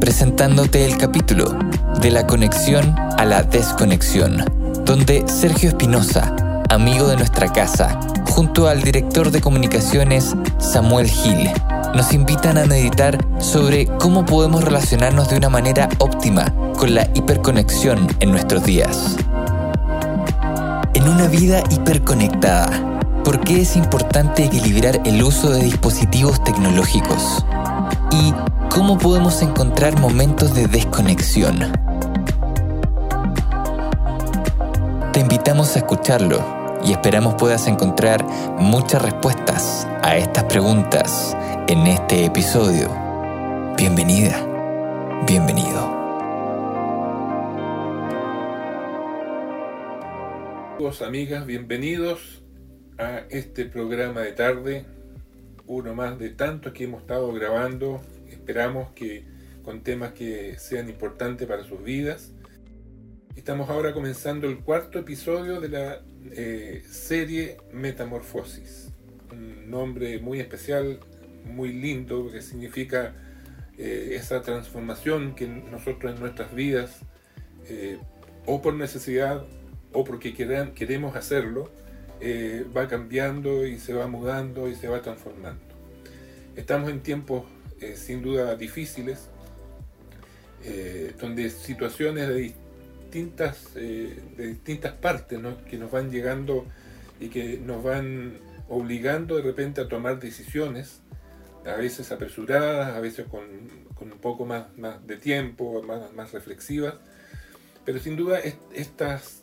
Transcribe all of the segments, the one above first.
presentándote el capítulo de la conexión a la desconexión, donde Sergio Espinosa, amigo de nuestra casa, junto al director de comunicaciones Samuel Gil, nos invitan a meditar sobre cómo podemos relacionarnos de una manera óptima con la hiperconexión en nuestros días. En una vida hiperconectada, ¿Por qué es importante equilibrar el uso de dispositivos tecnológicos? ¿Y cómo podemos encontrar momentos de desconexión? Te invitamos a escucharlo y esperamos puedas encontrar muchas respuestas a estas preguntas en este episodio. Bienvenida, bienvenido. Amigos, amigas, bienvenidos a este programa de tarde, uno más de tantos que hemos estado grabando. Esperamos que con temas que sean importantes para sus vidas. Estamos ahora comenzando el cuarto episodio de la eh, serie Metamorfosis. Un nombre muy especial, muy lindo, que significa eh, esa transformación que nosotros en nuestras vidas, eh, o por necesidad, o porque queremos hacerlo, eh, va cambiando y se va mudando y se va transformando. Estamos en tiempos eh, sin duda difíciles, eh, donde situaciones de distintas, de distintas partes que nos van llegando y que nos van obligando de repente a tomar decisiones, a veces apresuradas, a veces con, un poco más, de tiempo, más, reflexivas, pero sin duda estas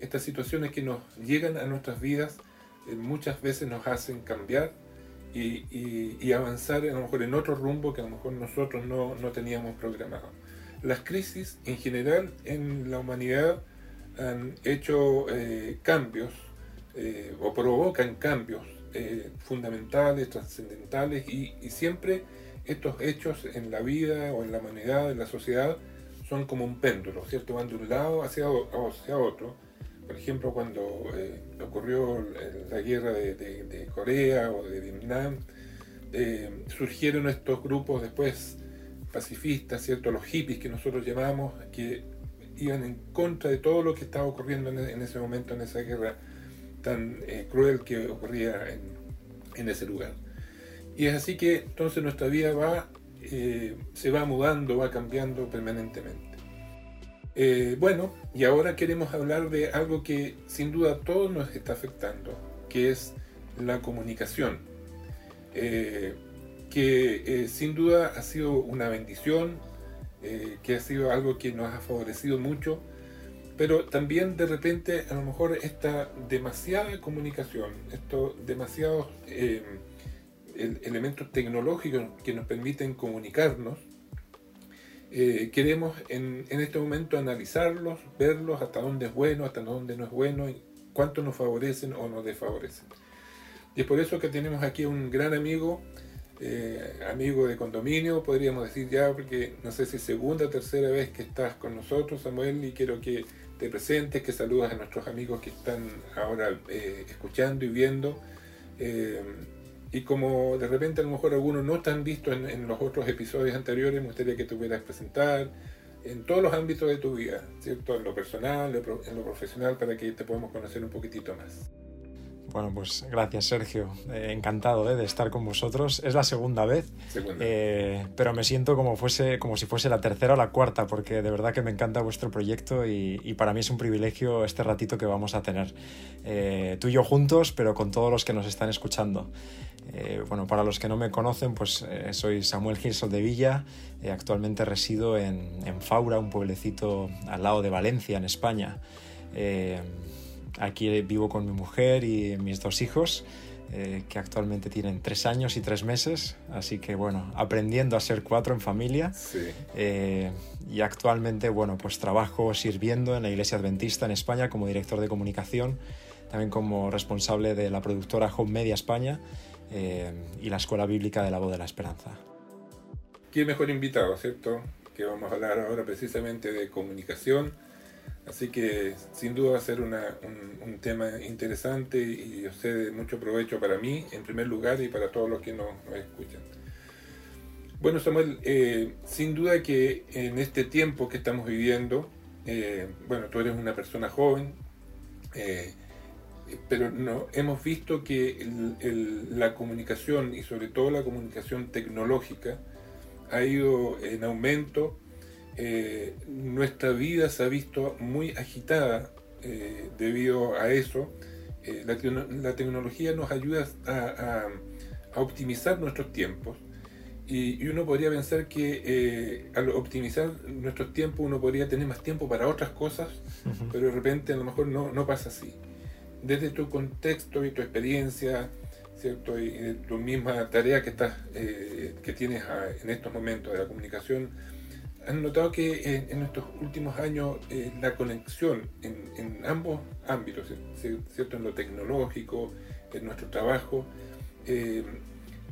estas situaciones que nos llegan a nuestras vidas eh, muchas veces nos hacen cambiar y, avanzar a lo mejor en otro rumbo que a lo mejor nosotros no, teníamos programado. Las crisis en general en la humanidad han hecho eh, cambios eh, o provocan cambios fundamentales, trascendentales y, y siempre estos hechos en la vida o en la humanidad, en la sociedad, son como un péndulo, ¿cierto? Van de un lado hacia, hacia otro por ejemplo, cuando eh, ocurrió la guerra de, Corea o de Vietnam, eh, surgieron estos grupos después pacifistas, ¿cierto? los hippies que nosotros llamamos, que iban en contra de todo lo que estaba ocurriendo en, ese momento, en esa guerra tan eh, cruel que ocurría en, ese lugar. Y es así que entonces nuestra vida va, se va mudando, va cambiando permanentemente. Eh, bueno, y ahora queremos hablar de algo que sin duda a todos nos está afectando, que es la comunicación, eh, que eh, sin duda ha sido una bendición, que ha sido algo que nos ha favorecido mucho, pero también de repente a lo mejor esta demasiada comunicación, estos demasiados elementos tecnológicos que nos permiten comunicarnos, eh, queremos en, este momento analizarlos, verlos, hasta dónde es bueno, hasta dónde no es bueno, y cuánto nos favorecen o nos desfavorecen. Y es por eso que tenemos aquí un gran amigo, eh, amigo de condominio, podríamos decir ya, porque no sé si segunda o tercera vez que estás con nosotros, Samuel, y quiero que te presentes, que saludas a nuestros amigos que están ahora eh, escuchando y viendo. Y como de repente a lo mejor algunos no están vistos en, en, los otros episodios anteriores, me gustaría que te pudieras presentar en todos los ámbitos de tu vida, ¿cierto? En lo personal, en lo profesional, para que te podamos conocer un poquitito más. Bueno, pues gracias Sergio, eh, encantado eh, de estar con vosotros. Es la segunda vez, eh, pero me siento como, fuese, como si fuese la tercera o la cuarta, porque de verdad que me encanta vuestro proyecto y, y para mí es un privilegio este ratito que vamos a tener. tú y yo juntos, pero con todos los que nos están escuchando. bueno, para los que no me conocen, pues soy Samuel Girsol de Villa, actualmente resido en, en, Faura, un pueblecito al lado de Valencia, en España. Aquí vivo con mi mujer y mis dos hijos. eh, que actualmente tienen tres años y tres meses, así que bueno, aprendiendo a ser cuatro en familia. Eh, y actualmente, bueno, pues trabajo sirviendo en la Iglesia Adventista en España como director de comunicación, también como responsable de la productora Home Media España eh, y la Escuela Bíblica de la Voz de la Esperanza. Qué mejor invitado, ¿cierto? Que vamos a hablar ahora precisamente de comunicación Así que sin duda va a ser un, tema interesante y de mucho provecho para mí, en primer lugar, y para todos los que nos, escuchan. Bueno, Samuel, eh, sin duda que en este tiempo que estamos viviendo, eh, bueno, tú eres una persona joven, eh, pero hemos visto que la comunicación y sobre todo la comunicación tecnológica ha ido en aumento eh, nuestra vida se ha visto muy agitada eh, debido a eso. Eh, la, tecnología nos ayuda a, optimizar nuestros tiempos y, uno podría pensar que al optimizar nuestros tiempos uno podría tener más tiempo para otras cosas, pero de repente a lo mejor no, no pasa así. Desde tu contexto y tu experiencia, ¿cierto? y de tu misma tarea que, estás, que tienes en estos momentos de la comunicación, han notado que en, estos últimos años eh, la conexión en, ambos ámbitos, ¿cierto? en lo tecnológico, en nuestro trabajo, eh,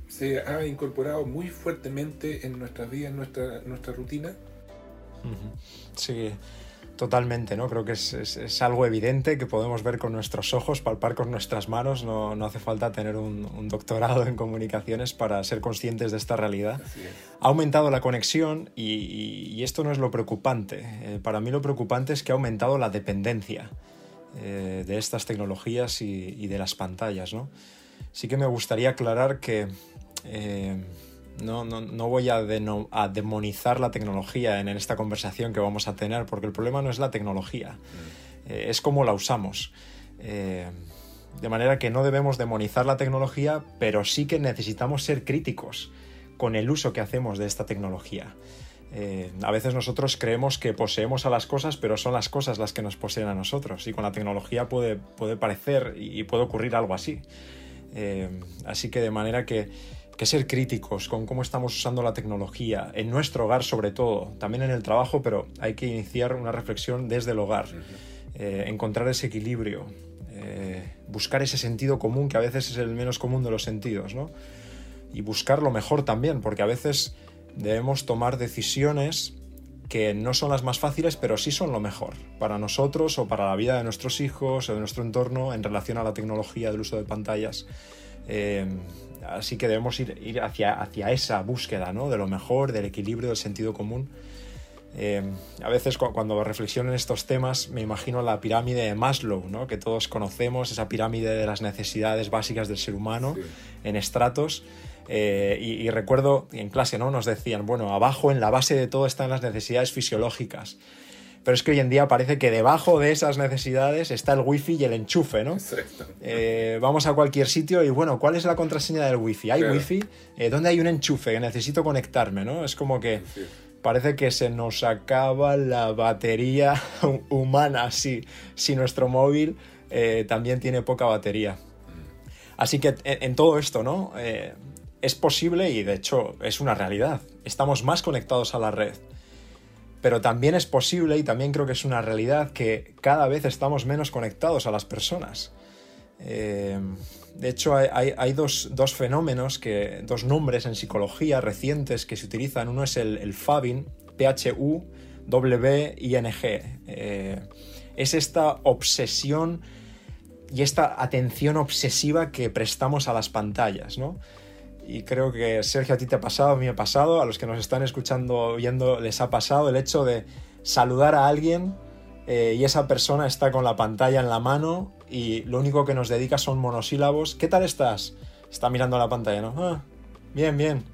se ha incorporado muy fuertemente en nuestras vidas, en nuestra, nuestra rutina. Sí, Totalmente, ¿no? Creo que es, algo evidente que podemos ver con nuestros ojos, palpar con nuestras manos. No, hace falta tener un, doctorado en comunicaciones para ser conscientes de esta realidad. Ha aumentado la conexión y, esto no es lo preocupante. Eh, para mí lo preocupante es que ha aumentado la dependencia eh, de estas tecnologías y, de las pantallas, ¿no? Sí que me gustaría aclarar que... Eh, no, no, no voy a, a, demonizar la tecnología en, esta conversación que vamos a tener, porque el problema no es la tecnología, mm. eh, es cómo la usamos. Eh, de manera que no debemos demonizar la tecnología, pero sí que necesitamos ser críticos con el uso que hacemos de esta tecnología. Eh, a veces nosotros creemos que poseemos a las cosas, pero son las cosas las que nos poseen a nosotros. Y con la tecnología puede, puede parecer y puede ocurrir algo así. así que de manera que que ser críticos con cómo estamos usando la tecnología, en nuestro hogar sobre todo, también en el trabajo, pero hay que iniciar una reflexión desde el hogar, eh, encontrar ese equilibrio, eh, buscar ese sentido común que a veces es el menos común de los sentidos, ¿no? Y buscar lo mejor también, porque a veces debemos tomar decisiones que no son las más fáciles, pero sí son lo mejor para nosotros o para la vida de nuestros hijos o de nuestro entorno en relación a la tecnología, del uso de pantallas. Eh, Así que debemos ir, hacia, hacia, esa búsqueda ¿no? de lo mejor, del equilibrio, del sentido común. Eh, a veces cuando reflexiono en estos temas me imagino la pirámide de Maslow, ¿no? que todos conocemos, esa pirámide de las necesidades básicas del ser humano en estratos. Eh, y, y, recuerdo en clase ¿no? nos decían, bueno, abajo en la base de todo están las necesidades fisiológicas pero es que hoy en día parece que debajo de esas necesidades está el wifi y el enchufe, ¿no? Eh, vamos a cualquier sitio y bueno, ¿cuál es la contraseña del wifi? ¿Hay wifi? Eh, ¿Dónde hay un enchufe? Que necesito conectarme, ¿no? Es como que parece que se nos acaba la batería humana si, si nuestro móvil eh, también tiene poca batería. Así que en, todo esto, ¿no? es posible y de hecho es una realidad. Estamos más conectados a la red pero también es posible y también creo que es una realidad que cada vez estamos menos conectados a las personas. Eh, de hecho, hay, dos, fenómenos, que, dos nombres en psicología recientes que se utilizan. Uno es el, PHUBIN, P-H-U-W-I-N-G. Eh, es esta obsesión y esta atención obsesiva que prestamos a las pantallas, ¿no? Y creo que Sergio a ti te ha pasado, a mí me ha pasado, a los que nos están escuchando, viendo, les ha pasado el hecho de saludar a alguien eh, y esa persona está con la pantalla en la mano y lo único que nos dedica son monosílabos. ¿Qué tal estás? Está mirando la pantalla, ¿no? Ah, bien, bien.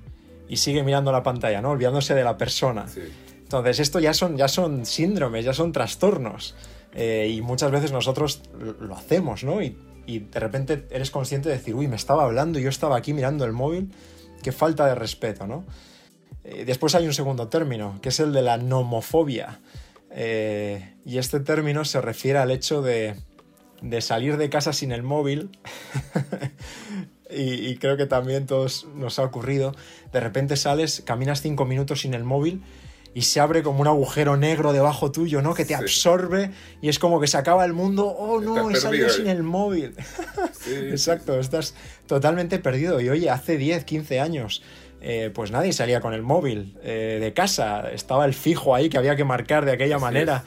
Y sigue mirando la pantalla, ¿no? Olvidándose de la persona. Entonces, esto ya son, ya son síndromes, ya son trastornos. Eh, y muchas veces nosotros lo hacemos, ¿no? Y y de repente eres consciente de decir, uy, me estaba hablando y yo estaba aquí mirando el móvil, qué falta de respeto, ¿no? Eh, después hay un segundo término, que es el de la nomofobia. Eh, y este término se refiere al hecho de, de salir de casa sin el móvil y, creo que también todos nos ha ocurrido. De repente sales, caminas cinco minutos sin el móvil y se abre como un agujero negro debajo tuyo, ¿no? Que te absorbe y es como que se acaba el mundo. Oh, no, he salido sin el móvil. Exacto, estás totalmente perdido. Y oye, hace 10, 15 años. Eh, pues nadie salía con el móvil eh, de casa, estaba el fijo ahí que había que marcar de aquella manera.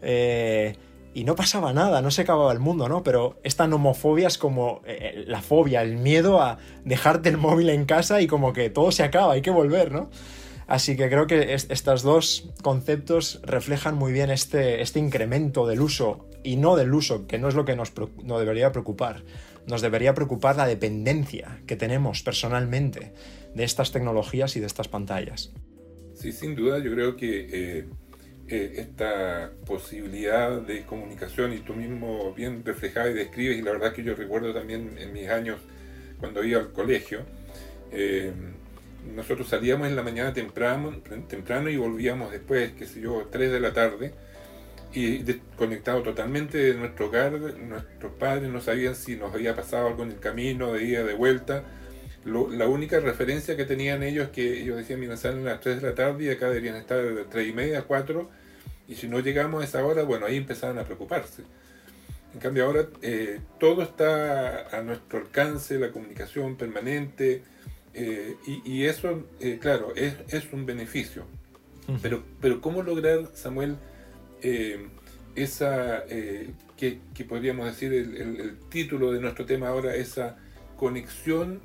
Eh, y no pasaba nada, no se acababa el mundo, ¿no? Pero esta nomofobia es como la fobia, el miedo a dejarte el móvil en casa y como que todo se acaba, hay que volver, ¿no? Así que creo que estos dos conceptos reflejan muy bien este, este incremento del uso y no del uso, que no es lo que nos, debería preocupar. Nos debería preocupar la dependencia que tenemos personalmente de estas tecnologías y de estas pantallas. Sí, sin duda, yo creo que eh, eh, esta posibilidad de comunicación, y tú mismo bien reflejada y describes, y la verdad que yo recuerdo también en mis años cuando iba al colegio, eh, nosotros salíamos en la mañana temprano, temprano y volvíamos después, qué sé yo, 3 de la tarde y desconectado totalmente de nuestro hogar, nuestros padres no sabían si nos había pasado algo en el camino, de ida, de vuelta. la única referencia que tenían ellos es que ellos decían, mira, salen a las 3 de la tarde y acá deberían estar de 3 y media, 4, y si no llegamos a esa hora, bueno, ahí empezaban a preocuparse. En cambio ahora eh, todo está a nuestro alcance, la comunicación permanente, eh, y, eso, eh, claro, es, un beneficio. pero, pero ¿cómo lograr, Samuel, eh, esa, que, podríamos decir el, título de nuestro tema ahora, esa conexión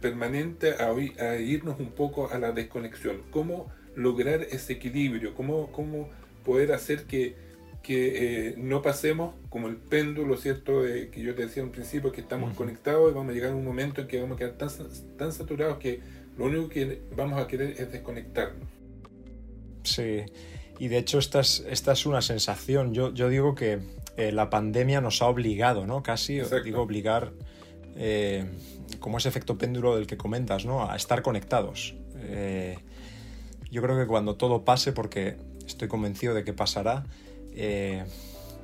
permanente a, a, irnos un poco a la desconexión? ¿Cómo lograr ese equilibrio? ¿Cómo, cómo poder hacer que que eh, no pasemos como el péndulo, ¿cierto? De, que yo te decía al principio, que estamos conectados y vamos a llegar a un momento en que vamos a quedar tan, tan saturados que lo único que vamos a querer es desconectarnos. Sí, y de hecho esta es, esta es una sensación. Yo, yo digo que eh, la pandemia nos ha obligado, ¿no? Casi, digo obligar, eh, como ese efecto péndulo del que comentas, ¿no? A estar conectados. yo creo que cuando todo pase, porque estoy convencido de que pasará, eh,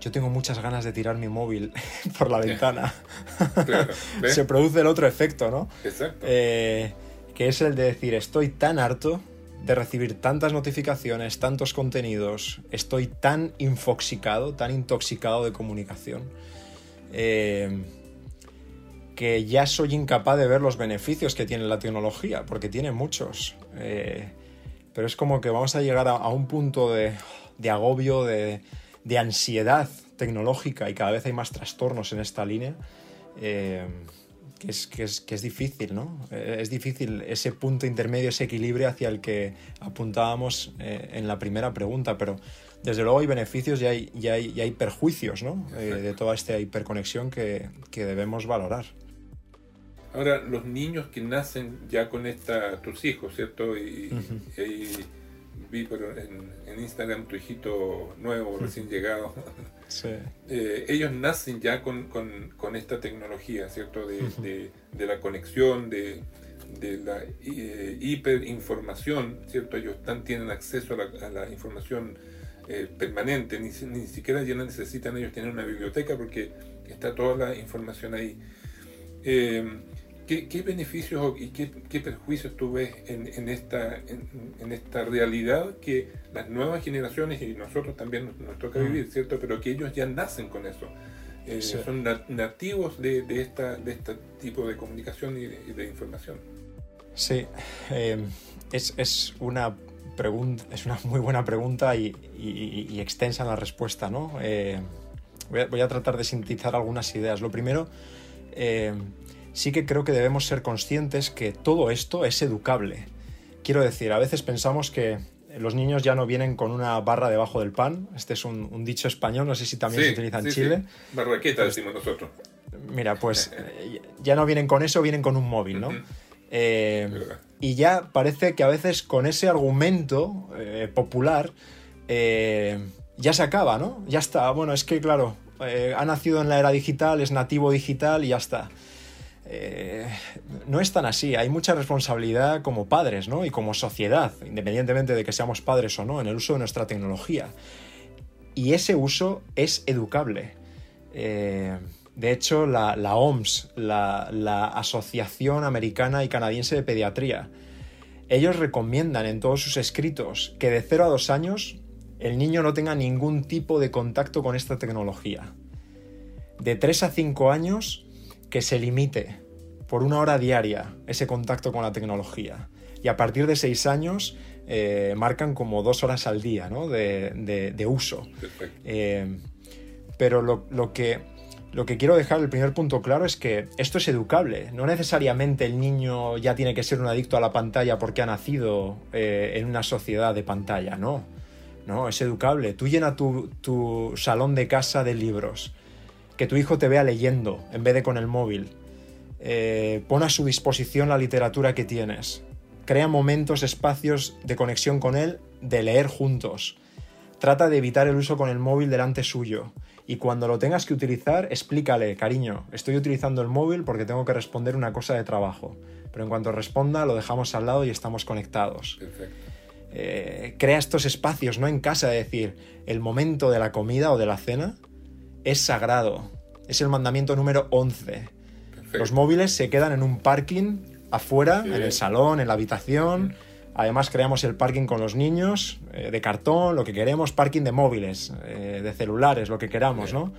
yo tengo muchas ganas de tirar mi móvil por la ventana. Se produce el otro efecto, ¿no? Exacto. Eh, que es el de decir, estoy tan harto de recibir tantas notificaciones, tantos contenidos, estoy tan infoxicado, tan intoxicado de comunicación, eh, que ya soy incapaz de ver los beneficios que tiene la tecnología, porque tiene muchos. pero es como que vamos a llegar a un punto de de agobio, de, ansiedad tecnológica y cada vez hay más trastornos en esta línea, eh, que, es, que, es, difícil, ¿no? Eh, es difícil ese punto intermedio, ese equilibrio hacia el que apuntábamos eh, en la primera pregunta, pero desde luego hay beneficios y hay, y hay, hay perjuicios ¿no? de toda esta hiperconexión que, debemos valorar. Ahora, los niños que nacen ya con esta, tus hijos, ¿cierto? y vi en, Instagram tu hijito nuevo, recién llegado. Eh, ellos nacen ya con, esta tecnología, ¿cierto? De, la conexión, de, la eh, hiperinformación, ¿cierto? Ellos están, tienen acceso a la, información eh, permanente, ni, ni, siquiera ya necesitan ellos tener una biblioteca porque está toda la información ahí. ¿Qué, beneficios y qué, perjuicios tú ves en, esta, en, esta realidad que las nuevas generaciones y nosotros también nos, toca mm. vivir, ¿cierto? Pero que ellos ya nacen con eso. Eh, son nativos de, esta, de este tipo de comunicación y de, información. Sí, em, es, una pregunta, es una muy buena pregunta y, extensa la respuesta, ¿no? Eh, voy, a, voy, a, tratar de sintetizar algunas ideas. Lo primero, em, sí que creo que debemos ser conscientes que todo esto es educable. Quiero decir, a veces pensamos que los niños ya no vienen con una barra debajo del pan. Este es un, dicho español, no sé si también se utiliza en Chile. Sí. Barraqueta decimos nosotros. Mira, pues eh, ya no vienen con eso, vienen con un móvil, ¿no? Eh, y ya parece que a veces con ese argumento eh, popular ya se acaba, ¿no? Ya está. Bueno, es que claro, ha nacido en la era digital, es nativo digital y ya está. Eh, no es tan así. Hay mucha responsabilidad como padres, ¿no? Y como sociedad, independientemente de que seamos padres o no, en el uso de nuestra tecnología. Y ese uso es educable. Eh, De hecho, la, OMS, la, Asociación Americana y Canadiense de Pediatría, ellos recomiendan en todos sus escritos que de 0 a 2 años el niño no tenga ningún tipo de contacto con esta tecnología. De 3 a 5 años que se limite por una hora diaria ese contacto con la tecnología. Y a partir de 6 años eh, marcan como dos horas al día de, uso. Eh, pero lo, que, lo que quiero dejar, el primer punto claro es que esto es educable. No necesariamente el niño ya tiene que ser un adicto a la pantalla porque ha nacido eh, en una sociedad de pantalla, no. No, es educable. Tú llena tu, tu salón de casa de libros. Que tu hijo te vea leyendo en vez de con el móvil. pon a su disposición la literatura que tienes Crea momentos, espacios de conexión con él, de leer juntos. Trata de evitar el uso con el móvil delante suyo. Y cuando lo tengas que utilizar, explícale, cariño, estoy utilizando el móvil porque tengo que responder una cosa de trabajo. Pero en cuanto responda, lo dejamos al lado y estamos conectados. Eh, crea estos espacios, no en casa, es decir, el momento de la comida o de la cena es sagrado. Es el mandamiento número 11. Los móviles se quedan en un parking afuera, en el salón, en la habitación. Además creamos el parking con los niños, eh, de cartón, lo que queremos, parking de móviles, eh, de celulares, lo que queramos, ¿no?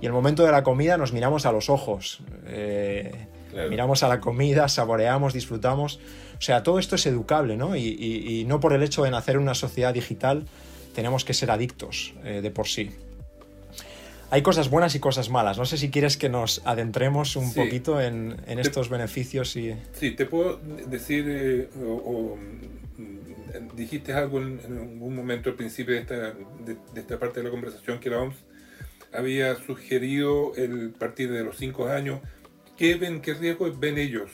Y el momento de la comida nos miramos a los ojos, eh, miramos a la comida, saboreamos, disfrutamos. O sea, todo esto es educable, ¿no? Y, y no por el hecho de nacer en una sociedad digital tenemos que ser adictos de por sí hay cosas buenas y cosas malas. No sé si quieres que nos adentremos un poquito en, estos beneficios y... Sí, te puedo decir, eh, o, mm, dijiste algo en, algún momento al principio de esta, de, esta parte de la conversación que la OMS había sugerido el partir de los cinco años. ¿Qué ven, qué riesgos ven ellos?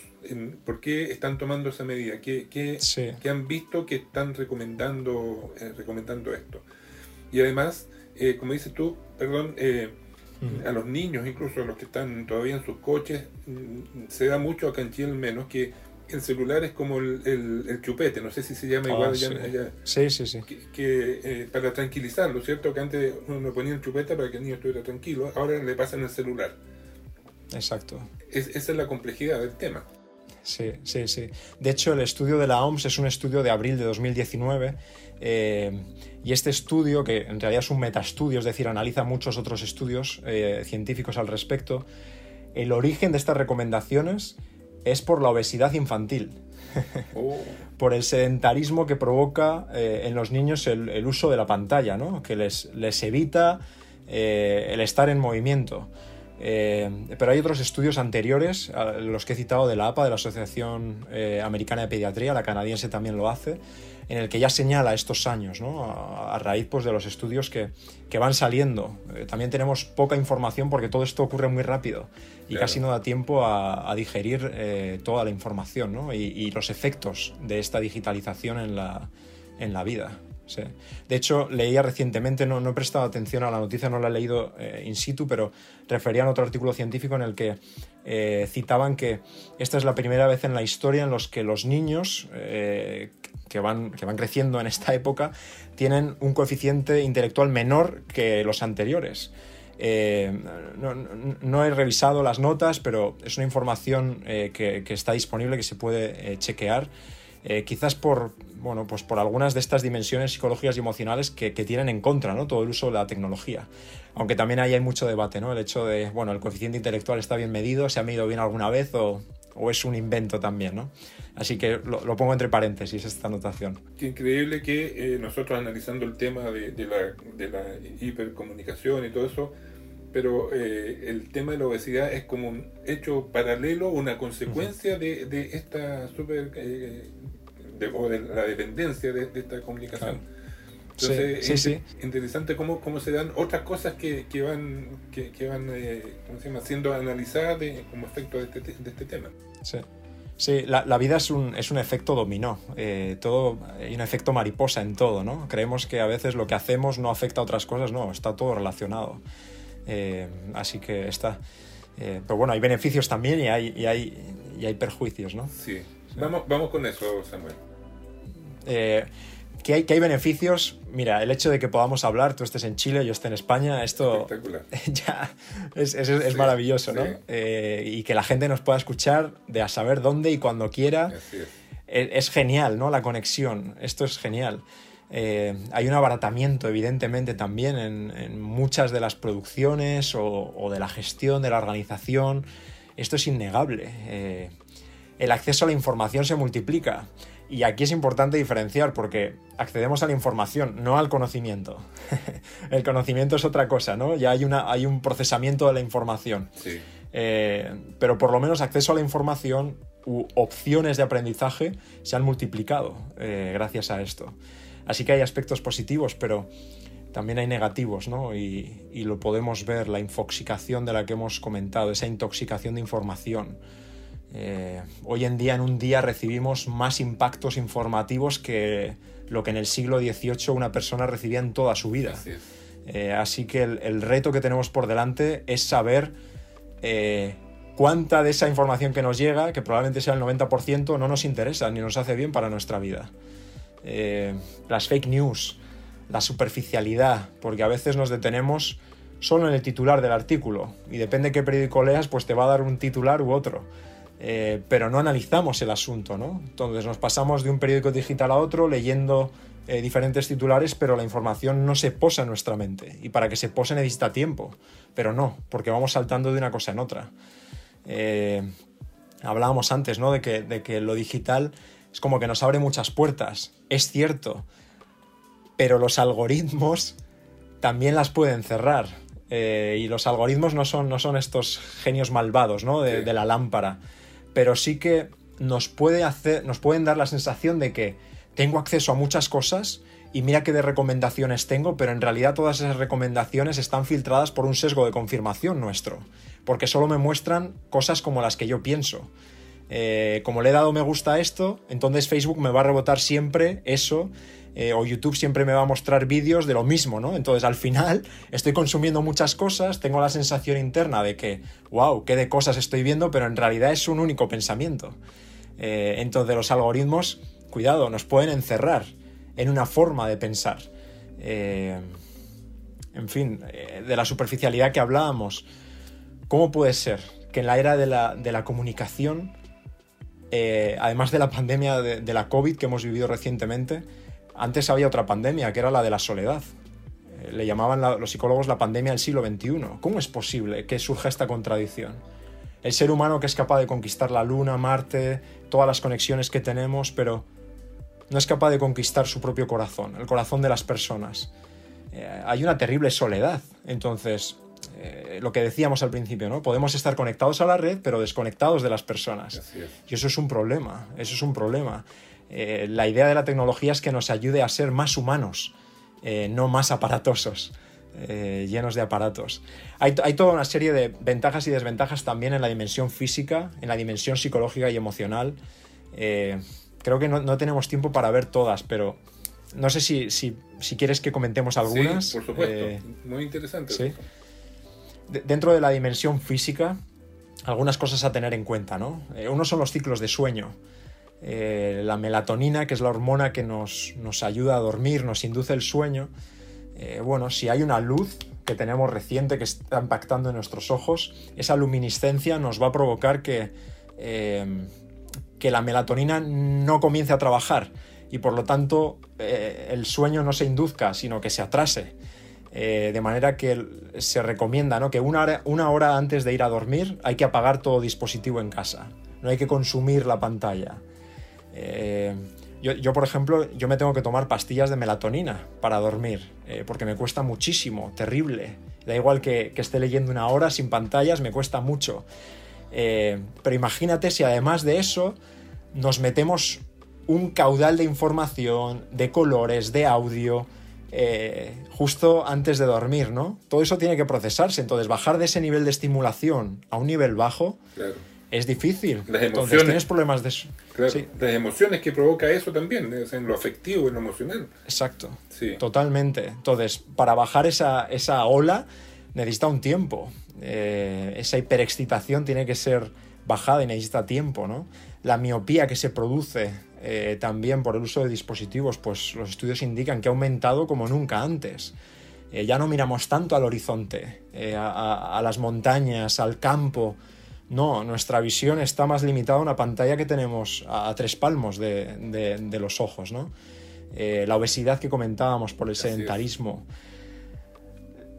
¿Por qué están tomando esa medida? ¿Qué, qué, han visto que están recomendando, eh, recomendando esto? Y además, eh, como dices tú, perdón, eh, a los niños, incluso a los que están todavía en sus coches, mm, se da mucho acá en Chile menos que el celular es como el, chupete, no sé si se llama ah, igual allá. Sí, sí, sí. Que, eh, para tranquilizarlo, ¿cierto? Que antes uno ponía el chupete para que el niño estuviera tranquilo, ahora le pasan el celular. Exacto. esa es la complejidad del tema. Sí, sí, sí. De hecho, el estudio de la OMS es un estudio de abril de 2019 eh, y este estudio, que en realidad es un metaestudio, es decir, analiza muchos otros estudios eh, científicos al respecto, el origen de estas recomendaciones es por la obesidad infantil. Oh. por el sedentarismo que provoca eh, en los niños el, uso de la pantalla, ¿no? que les, les evita el estar en movimiento. pero hay otros estudios anteriores, los que he citado de la APA, de la Asociación Americana de Pediatría, la canadiense también lo hace, en el que ya señala estos años, ¿no? a, raíz pues, de los estudios que, van saliendo. Eh, también tenemos poca información porque todo esto ocurre muy rápido y casi no da tiempo a, digerir eh, toda la información ¿no? y, los efectos de esta digitalización en la, en la vida. De hecho, leía recientemente, no, he prestado atención a la noticia, no la he leído eh, in situ, pero referían otro artículo científico en el que citaban que esta es la primera vez en la historia en los que los niños que van, que van creciendo en esta época tienen un coeficiente intelectual menor que los anteriores. Eh, no, he revisado las notas, pero es una información eh, que, está disponible, que se puede eh, chequear. Quizás por, bueno, pues por algunas de estas dimensiones psicológicas y emocionales que, tienen en contra ¿no? todo el uso de la tecnología. Aunque también ahí hay mucho debate, ¿no? El hecho de, bueno, el coeficiente intelectual está bien medido, se ha medido bien alguna vez o, o es un invento también, ¿no? Así que lo, pongo entre paréntesis esta anotación. Qué increíble que eh, nosotros analizando el tema de, la, hipercomunicación y todo eso, pero eh, el tema de la obesidad es como un hecho paralelo, una consecuencia de, esta super, eh, o de la dependencia de, esta comunicación. Entonces, sí, sí, es interesante cómo, cómo se dan otras cosas que, que van, que, van ¿cómo se llama? siendo analizadas como efecto de este, de este tema. Sí. Sí, la, vida es un, es un, efecto dominó, eh, todo, hay un efecto mariposa en todo, ¿no? Creemos que a veces lo que hacemos no afecta a otras cosas, no, está todo relacionado. Eh, así que está. Eh, pero bueno, hay beneficios también y hay, y hay, y hay perjuicios, ¿no? Sí. Vamos, vamos con eso, Samuel. que hay, que hay beneficios. Mira, el hecho de que podamos hablar, tú estés en Chile, yo esté en España, esto ya es, es, maravilloso, ¿no? Eh, y que la gente nos pueda escuchar de a saber dónde y cuando quiera. Es. genial, ¿no? La conexión, esto es genial. Eh, hay un abaratamiento, evidentemente, también en, muchas de las producciones o, de la gestión, de la organización. Esto es innegable. Eh, el acceso a la información se multiplica. Y aquí es importante diferenciar porque accedemos a la información, no al conocimiento. el conocimiento es otra cosa, ¿no? Ya hay, una, hay un procesamiento de la información. Eh, pero por lo menos acceso a la información u opciones de aprendizaje se han multiplicado eh, gracias a esto. Así que hay aspectos positivos, pero también hay negativos, ¿no? Y, y, lo podemos ver, la infoxicación de la que hemos comentado, esa intoxicación de información. Eh, hoy en día, en un día, recibimos más impactos informativos que lo que en el siglo XVIII una persona recibía en toda su vida. Así, eh, que el, reto que tenemos por delante es saber eh, cuánta de esa información que nos llega, que probablemente sea el 90%, no nos interesa ni nos hace bien para nuestra vida. Las fake news, la superficialidad, porque a veces nos detenemos solo en el titular del artículo y depende qué periódico leas, pues te va a dar un titular u otro. Eh, pero no analizamos el asunto, ¿no? Entonces nos pasamos de un periódico digital a otro leyendo eh, diferentes titulares, pero la información no se posa en nuestra mente. Y para que se pose necesita tiempo, pero no, porque vamos saltando de una cosa en otra. Eh, hablábamos antes, ¿no? De que, de que lo digital es como que nos abre muchas puertas. Es cierto, pero los algoritmos también las pueden cerrar. y los algoritmos no son, no son estos genios malvados, ¿no? De, de la lámpara pero sí que nos, puede hacer, nos pueden dar la sensación de que tengo acceso a muchas cosas y mira qué de recomendaciones tengo, pero en realidad todas esas recomendaciones están filtradas por un sesgo de confirmación nuestro, porque solo me muestran cosas como las que yo pienso. Eh, como le he dado me gusta a esto, entonces Facebook me va a rebotar siempre eso eh, o YouTube siempre me va a mostrar vídeos de lo mismo, ¿no? Entonces al final estoy consumiendo muchas cosas, tengo la sensación interna de que, wow, qué de cosas estoy viendo, pero en realidad es un único pensamiento. Eh, entonces los algoritmos, cuidado, nos pueden encerrar en una forma de pensar. En fin, de la superficialidad que hablábamos, ¿cómo puede ser que en la era de la, comunicación, además de la pandemia de la COVID que hemos vivido recientemente, antes había otra pandemia, que era la de la soledad. Eh, le llamaban los psicólogos la pandemia del siglo XXI. ¿Cómo es posible que surja esta contradicción? El ser humano que es capaz de conquistar la Luna, Marte, todas las conexiones que tenemos, pero no es capaz de conquistar su propio corazón, el corazón de las personas. Eh, hay una terrible soledad. Entonces, eh, lo que decíamos al principio, ¿no? Podemos estar conectados a la red, pero desconectados de las personas. Y eso es un problema, eso es un problema. Eh, la idea de la tecnología es que nos ayude a ser más humanos, eh, no más aparatosos, eh, llenos de aparatos. Hay, toda una serie de ventajas y desventajas también en la dimensión física, en la dimensión psicológica y emocional. creo que no, tenemos tiempo para ver todas, pero no sé si, si, quieres que comentemos algunas. Sí, por supuesto, muy interesante. Dentro de la dimensión física, algunas cosas a tener en cuenta, ¿no? uno son los ciclos de sueño. Eh, la melatonina, que es la hormona que nos, ayuda a dormir, nos induce el sueño. Eh, bueno, si hay una luz que tenemos reciente que está impactando en nuestros ojos, esa luminiscencia nos va a provocar que, eh, que la melatonina no comience a trabajar y por lo tanto el sueño no se induzca, sino que se atrase. De manera que se recomienda ¿no? que una hora, una hora antes de ir a dormir hay que apagar todo dispositivo en casa, no hay que consumir la pantalla. Eh, yo, por ejemplo, yo me tengo que tomar pastillas de melatonina para dormir, eh, porque me cuesta muchísimo, terrible. Da igual que, esté leyendo una hora sin pantallas, me cuesta mucho. Eh, pero imagínate si además de eso nos metemos un caudal de información, de colores, de audio, justo antes de dormir, ¿no? Todo eso tiene que procesarse, entonces bajar de ese nivel de estimulación a un nivel bajo es difícil. Las emociones. tienes problemas de eso. Claro, Las emociones que provoca eso también, en lo afectivo, en lo emocional. Exacto. Sí. Totalmente. Entonces, para bajar esa, esa ola necesita un tiempo. Eh, esa hiperexcitación tiene que ser bajada y necesita tiempo, ¿no? La miopía que se produce eh, también por el uso de dispositivos, pues los estudios indican que ha aumentado como nunca antes. Eh, ya no miramos tanto al horizonte, eh, a, las montañas, al campo. No, nuestra visión está más limitada a una pantalla que tenemos a, tres palmos de, los ojos, ¿no? la obesidad que comentábamos por el sedentarismo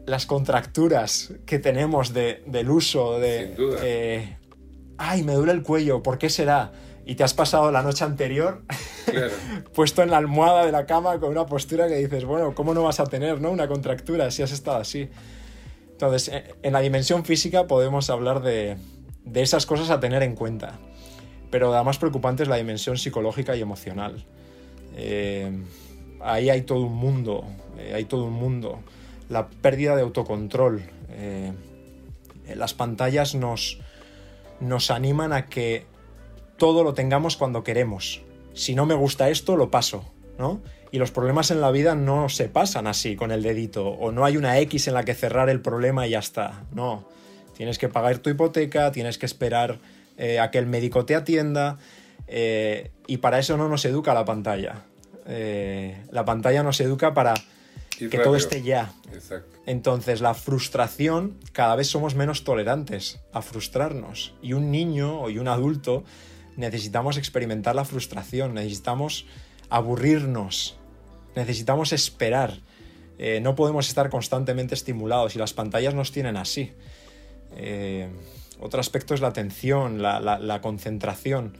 las contracturas que tenemos del uso de... ay, me duele el cuello, ¿por qué será? Y te has pasado la noche anterior puesto en la almohada de la cama con una postura que dices, bueno, ¿cómo no vas a tener ¿no? una contractura si has estado así? Entonces, eh, en la dimensión física podemos hablar de, de esas cosas a tener en cuenta, pero la más preocupante es la dimensión psicológica y emocional. Eh, ahí hay todo un mundo, eh, hay todo un mundo. La pérdida de autocontrol. las pantallas nos, nos animan a que todo lo tengamos cuando queremos. Si no me gusta esto, lo paso, ¿no? Y los problemas en la vida no se pasan así con el dedito, o no hay una X en la que cerrar el problema y ya está. No. Tienes que pagar tu hipoteca, tienes que esperar eh, a que el médico te atienda, eh, y para eso no nos educa la pantalla. Eh, la pantalla nos educa para que todo esté ya. Entonces, la frustración, cada vez somos menos tolerantes a frustrarnos. Y un niño y un adulto necesitamos experimentar la frustración, necesitamos aburrirnos, necesitamos esperar. Eh, no podemos estar constantemente estimulados y las pantallas nos tienen así. Eh, otro aspecto es la atención, la, concentración.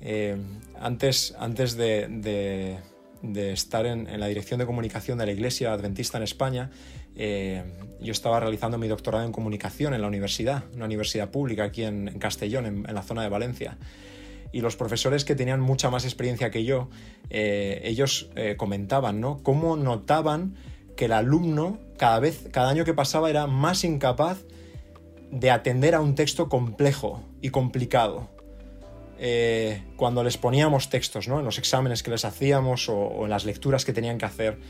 Eh, antes, antes de, estar en, la dirección de comunicación de la Iglesia Adventista en España, yo estaba realizando mi doctorado en comunicación en la universidad, una universidad pública aquí en, Castellón, en, la zona de Valencia y los profesores que tenían mucha más experiencia que yo, eh, ellos eh, comentaban, ¿no? Cómo notaban que el alumno cada vez, cada año que pasaba era más incapaz de atender a un texto complejo y complicado. Eh, cuando les poníamos textos, ¿no? En los exámenes que les hacíamos o, en las lecturas que tenían que hacer,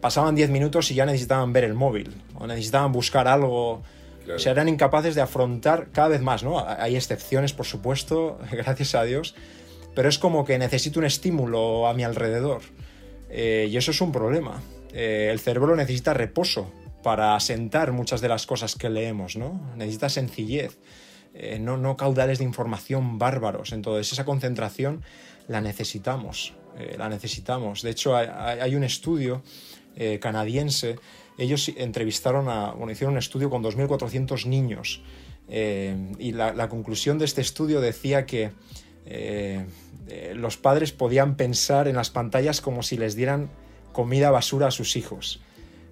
pasaban 10 minutos y ya necesitaban ver el móvil o necesitaban buscar algo se eran incapaces de afrontar cada vez más, ¿no? Hay excepciones, por supuesto, gracias a Dios, pero es como que necesito un estímulo a mi alrededor. Eh, y eso es un problema. Eh, el cerebro necesita reposo para asentar muchas de las cosas que leemos, ¿no? Necesita sencillez, eh, no, no caudales de información bárbaros. Entonces, esa concentración la necesitamos, la necesitamos. De hecho, hay un estudio canadiense ellos entrevistaron a, bueno, hicieron un estudio con 2.400 niños eh, y la, conclusión de este estudio decía que eh, eh, los padres podían pensar en las pantallas como si les dieran comida basura a sus hijos.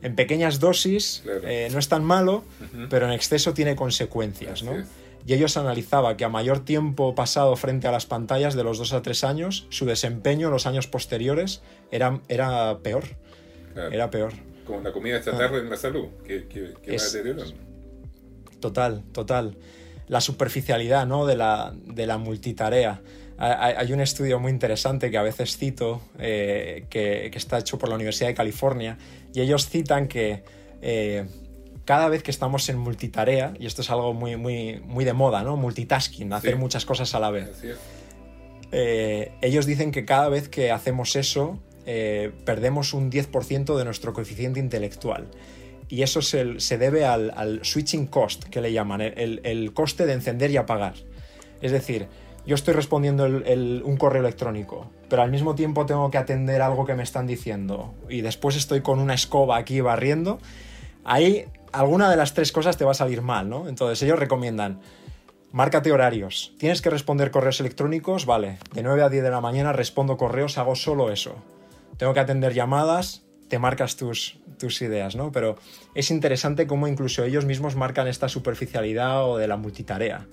En pequeñas dosis no es tan malo, pero en exceso tiene consecuencias. ¿no? Y ellos analizaban que a mayor tiempo pasado frente a las pantallas de los 2 a 3 años, su desempeño en los años posteriores era, era peor. Era peor como la comida chatarra en la salud, que, que, que es, Total, total. La superficialidad ¿no? de, la, de la multitarea. Hay, un estudio muy interesante que a veces cito, eh, que, que, está hecho por la Universidad de California, y ellos citan que eh, cada vez que estamos en multitarea, y esto es algo muy, muy, muy de moda, ¿no? multitasking, hacer muchas cosas a la vez, eh, ellos dicen que cada vez que hacemos eso, eh, perdemos un 10% de nuestro coeficiente intelectual. Y eso se, debe al, switching cost, que le llaman, el, coste de encender y apagar. Es decir, yo estoy respondiendo un correo electrónico, pero al mismo tiempo tengo que atender algo que me están diciendo y después estoy con una escoba aquí barriendo. Ahí alguna de las tres cosas te va a salir mal, ¿no? Entonces ellos recomiendan, márcate horarios. Tienes que responder correos electrónicos, vale, de 9 a 10 de la mañana respondo correos, hago solo eso tengo que atender llamadas, te marcas tus, tus ideas, ¿no? Pero es interesante cómo incluso ellos mismos marcan esta superficialidad o de la multitarea.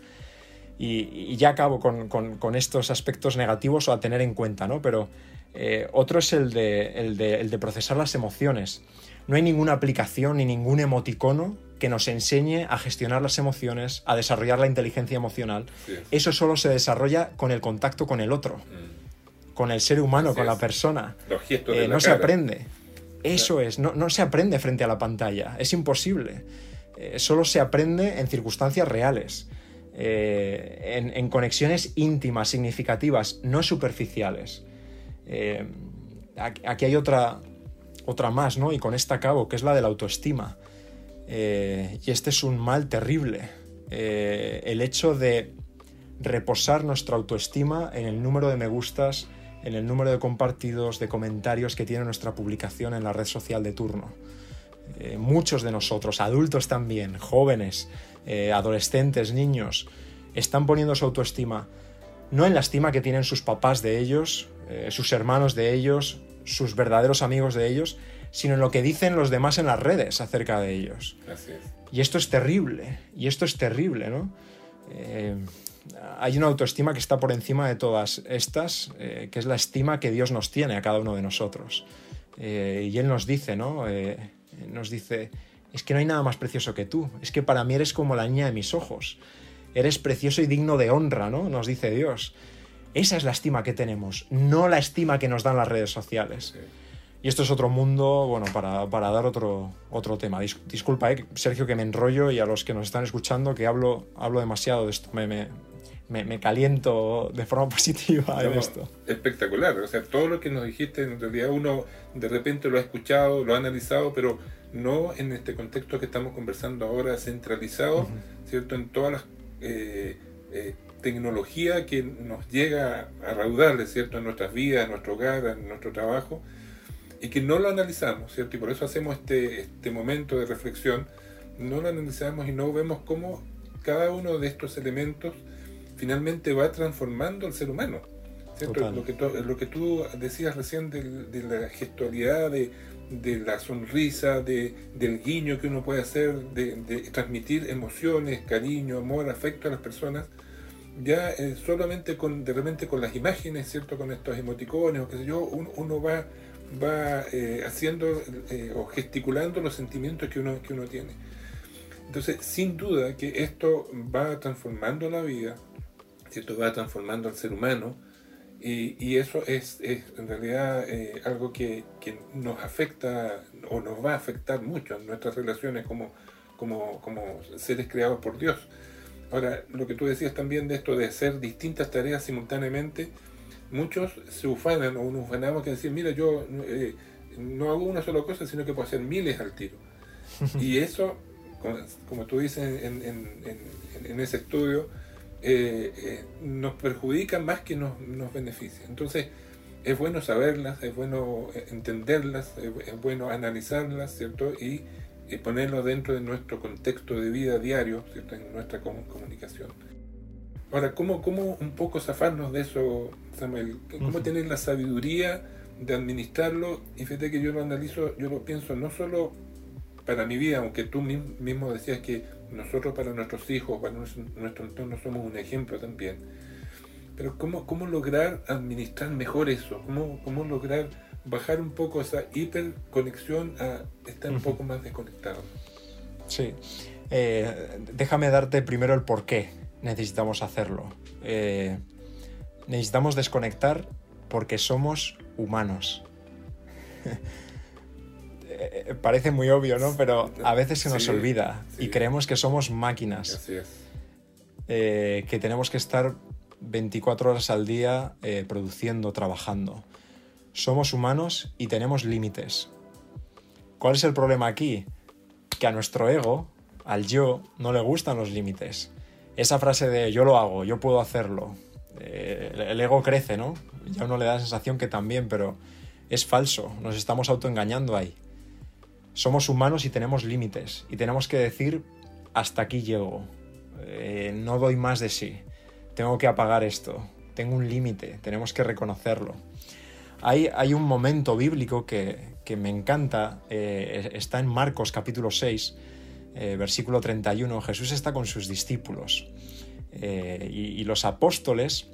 Y, ya acabo con, estos aspectos negativos o a tener en cuenta, ¿no? Pero eh, otro es el de, el, de, procesar las emociones. No hay ninguna aplicación ni ningún emoticono que nos enseñe a gestionar las emociones, a desarrollar la inteligencia emocional. Eso solo se desarrolla con el contacto con el otro. Mm con el ser humano, con la persona. Eh, no se aprende. Eso es, no, se aprende frente a la pantalla, es imposible. Eh, solo se aprende en circunstancias reales. en, conexiones íntimas, significativas, no superficiales. aquí hay otra, otra más, ¿no? Y con esta acabo, que es la de la autoestima. y este es un mal terrible. el hecho de reposar nuestra autoestima en el número de me gustas, en el número de compartidos, de comentarios que tiene nuestra publicación en la red social de turno. Eh, muchos de nosotros, adultos también, jóvenes, eh, adolescentes, niños, están poniendo su autoestima no en la estima que tienen sus papás de ellos, eh, sus hermanos de ellos, sus verdaderos amigos de ellos, sino en lo que dicen los demás en las redes acerca de ellos. Y esto es terrible, y esto es terrible, ¿no? Hay una autoestima que está por encima de todas estas, eh, que es la estima que Dios nos tiene a cada uno de nosotros. Eh, y Él nos dice, ¿no? Eh, nos dice, es que no hay nada más precioso que tú, es que para mí eres como la niña de mis ojos, eres precioso y digno de honra, ¿no? Nos dice Dios. Esa es la estima que tenemos, no la estima que nos dan las redes sociales. Y esto es otro mundo, bueno, para, dar otro, otro tema. disculpa, Sergio, que me enrollo y a los que nos están escuchando que hablo, hablo demasiado de esto. Me, me, me, caliento de forma positiva en esto. Espectacular, o sea, todo lo que nos dijiste, en realidad uno de repente lo ha escuchado, lo ha analizado, pero no en este contexto que estamos conversando ahora, centralizado, ¿cierto? En todas las eh, eh, tecnología que nos llega a raudarle, ¿cierto? En nuestras vidas, en nuestro hogar, en nuestro trabajo, y que no lo analizamos, ¿cierto? Y por eso hacemos este, este momento de reflexión, no lo analizamos y no vemos cómo cada uno de estos elementos finalmente va transformando al ser humano. Lo que, lo que tú decías recién de, la gestualidad, de, la sonrisa, de, del guiño que uno puede hacer, de, transmitir emociones, cariño, amor, afecto a las personas, ya eh, solamente con, de repente con las imágenes, ¿cierto? Con estos emoticones o qué sé yo, uno, va, va eh, haciendo eh, o gesticulando los sentimientos que uno, que uno tiene. Entonces, sin duda que esto va transformando la vida, esto va transformando al ser humano y, eso es, en realidad eh, algo que, nos afecta o nos va a afectar mucho en nuestras relaciones como, como, como seres creados por Dios. Ahora, lo que tú decías también de esto de hacer distintas tareas simultáneamente, muchos se ufanan o nos ufanamos que decir, mira, yo eh, no hago una sola cosa, sino que puedo hacer miles al tiro. y eso, como, tú dices en, en ese estudio, eh, eh, nos perjudican más que nos, nos benefician. Entonces, es bueno saberlas, es bueno eh, entenderlas, es, bueno analizarlas, ¿cierto? Y, ponerlo dentro de nuestro contexto de vida diario, ¿cierto? En nuestra comunicación. Ahora, ¿cómo, ¿cómo un poco zafarnos de eso, Samuel? ¿Cómo tener la sabiduría de administrarlo? Y fíjate que yo lo analizo, yo lo pienso no solo para mi vida, aunque tú mismo decías que nosotros para nuestros hijos, para nuestro, entorno somos un ejemplo también. Pero ¿cómo, cómo lograr administrar mejor eso? ¿Cómo, ¿Cómo lograr bajar un poco esa hiperconexión a estar un poco más desconectado? Sí. Eh, déjame darte primero el por qué necesitamos hacerlo. Eh, necesitamos desconectar porque somos humanos. Eh, parece muy obvio, ¿no? Pero a veces se nos olvida y creemos que somos máquinas. Eh, que tenemos que estar 24 horas al día eh, produciendo, trabajando. Somos humanos y tenemos límites. ¿Cuál es el problema aquí? Que a nuestro ego, al yo, no le gustan los límites. Esa frase de yo lo hago, yo puedo hacerlo. el ego crece, ¿no? Ya uno le da la sensación que también, pero es falso. Nos estamos autoengañando ahí somos humanos y tenemos límites y tenemos que decir hasta aquí llego, eh, no doy más de sí, tengo que apagar esto, tengo un límite, tenemos que reconocerlo. Hay, hay, un momento bíblico que, me encanta, eh, está en Marcos capítulo 6, eh, versículo 31, Jesús está con sus discípulos y, los apóstoles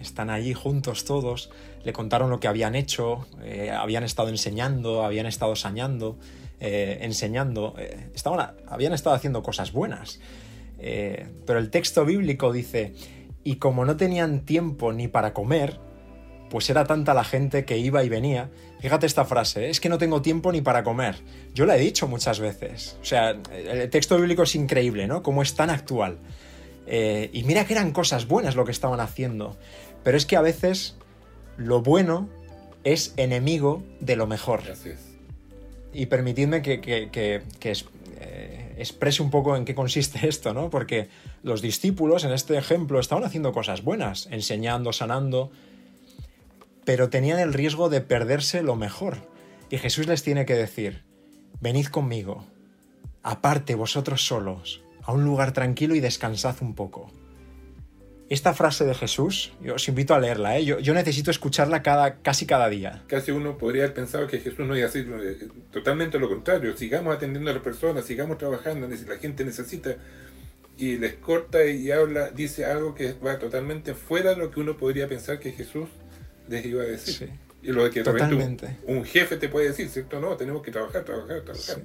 están allí juntos todos, le contaron lo que habían hecho, eh, habían estado enseñando, habían estado sañando, eh, enseñando, eh, estaban, habían estado haciendo cosas buenas. pero el texto bíblico dice, y como no tenían tiempo ni para comer, pues era tanta la gente que iba y venía. Fíjate esta frase, es que no tengo tiempo ni para comer. Yo la he dicho muchas veces. O sea, el texto bíblico es increíble, ¿no? Cómo es tan actual. Y mira que eran cosas buenas lo que estaban haciendo. Pero es que a veces lo bueno es enemigo de lo mejor. Y permitidme que, que, eh, exprese un poco en qué consiste esto, ¿no? Porque los discípulos en este ejemplo estaban haciendo cosas buenas, enseñando, sanando, pero tenían el riesgo de perderse lo mejor. Y Jesús les tiene que decir, venid conmigo, aparte vosotros solos, a un lugar tranquilo y descansad un poco. Esta frase de Jesús, yo os invito a leerla, ¿eh? yo, necesito escucharla cada, casi cada día. Casi uno podría haber pensado que Jesús no iba a decir totalmente lo contrario, sigamos atendiendo a las personas, sigamos trabajando, la gente necesita, y les corta y habla, dice algo que va totalmente fuera de lo que uno podría pensar que Jesús les iba a decir. Y lo que Totalmente. Un, jefe te puede decir, ¿cierto? No, tenemos que trabajar, trabajar, trabajar.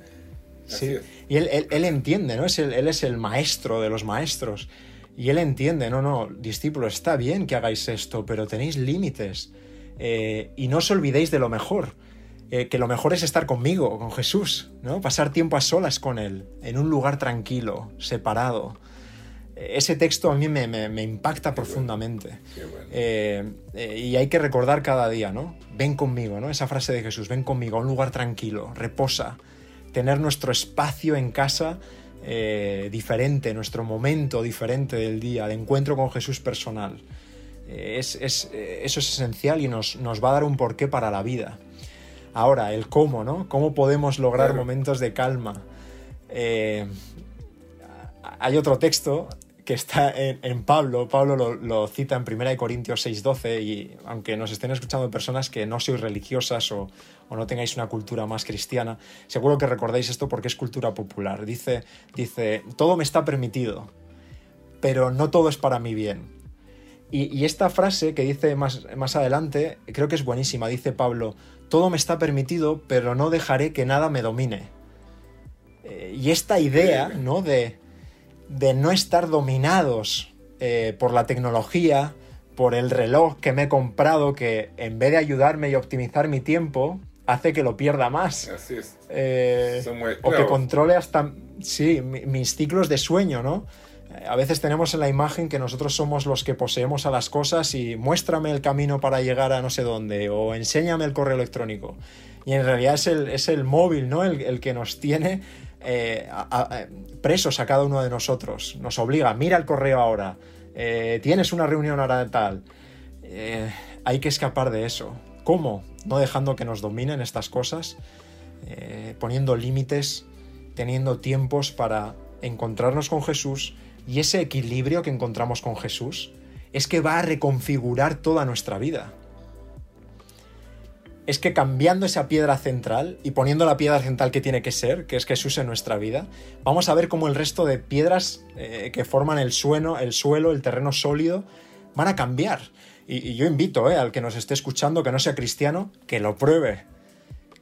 Sí. Y él, él, entiende, ¿no? Es él es el maestro de los maestros. Y él entiende, no, no, discípulo, está bien que hagáis esto, pero tenéis límites. Eh, y no os olvidéis de lo mejor. Eh, que lo mejor es estar conmigo, con Jesús, ¿no? Pasar tiempo a solas con Él, en un lugar tranquilo, separado ese texto a mí me, impacta profundamente. Eh, eh, y hay que recordar cada día, ¿no? Ven conmigo, ¿no? Esa frase de Jesús, ven conmigo a un lugar tranquilo, reposa, tener nuestro espacio en casa eh, diferente, nuestro momento diferente del día, de encuentro con Jesús personal. Es, eso es esencial y nos, va a dar un porqué para la vida. Ahora, el cómo, ¿no? ¿Cómo podemos lograr momentos de calma? hay otro texto que está en, Pablo. Pablo lo, cita en 1 Corintios 6:12 y aunque nos estén escuchando personas que no sois religiosas o, no tengáis una cultura más cristiana, seguro que recordáis esto porque es cultura popular. Dice, dice todo me está permitido, pero no todo es para mi bien. Y, esta frase que dice más, más adelante creo que es buenísima. Dice Pablo, todo me está permitido, pero no dejaré que nada me domine. Eh, y esta idea, ¿no? De, de no estar dominados eh, por la tecnología, por el reloj que me he comprado, que en vez de ayudarme y optimizar mi tiempo, hace que lo pierda más. Así es. Eh, o que controle hasta, sí, mis ciclos de sueño, ¿no? Eh, a veces tenemos en la imagen que nosotros somos los que poseemos a las cosas y muéstrame el camino para llegar a no sé dónde o enséñame el correo electrónico. Y en realidad es el, es el móvil, ¿no? El, el que nos tiene eh, presos a cada uno de nosotros. Nos obliga, mira el correo ahora, eh, tienes una reunión ahora tal. Hay que escapar de eso. ¿Cómo? No dejando que nos dominen estas cosas, poniendo límites, teniendo tiempos para encontrarnos con Jesús y ese equilibrio que encontramos con Jesús es que va a reconfigurar toda nuestra vida es que cambiando esa piedra central y poniendo la piedra central que tiene que ser, que es Jesús en nuestra vida, vamos a ver cómo el resto de piedras eh, que forman el suelo, el suelo, el terreno sólido, van a cambiar. Y, yo invito eh, al que nos esté escuchando, que no sea cristiano, que lo pruebe.